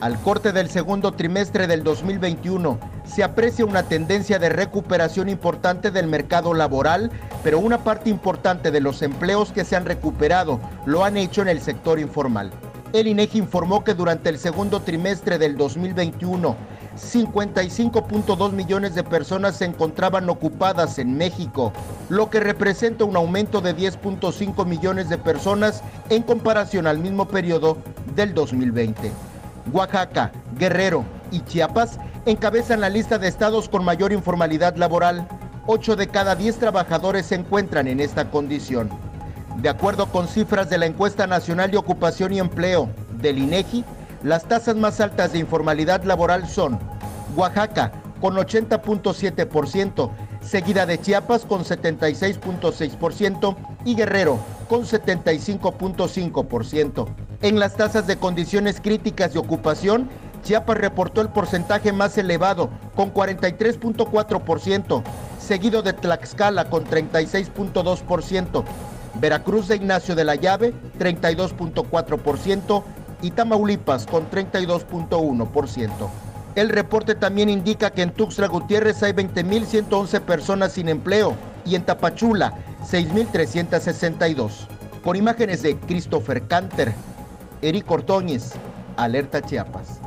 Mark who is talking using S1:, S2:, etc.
S1: Al corte del segundo trimestre del 2021, se aprecia una tendencia de recuperación importante del mercado laboral, pero una parte importante de los empleos que se han recuperado lo han hecho en el sector informal. El INEGI informó que durante el segundo trimestre del 2021, 55.2 millones de personas se encontraban ocupadas en México, lo que representa un aumento de 10.5 millones de personas en comparación al mismo periodo del 2020. Oaxaca, Guerrero y Chiapas encabezan la lista de estados con mayor informalidad laboral. 8 de cada 10 trabajadores se encuentran en esta condición. De acuerdo con cifras de la Encuesta Nacional de Ocupación y Empleo del INEGI, las tasas más altas de informalidad laboral son Oaxaca con 80.7%, seguida de Chiapas con 76.6% y Guerrero con 75.5%. En las tasas de condiciones críticas de ocupación, Chiapas reportó el porcentaje más elevado, con 43.4%, seguido de Tlaxcala con 36.2%, Veracruz de Ignacio de la Llave 32.4% y Tamaulipas con 32.1%. El reporte también indica que en Tuxtla Gutiérrez hay 20.111 personas sin empleo y en Tapachula 6.362. Con imágenes de Christopher Canter, Eric Ortoñez, Alerta Chiapas.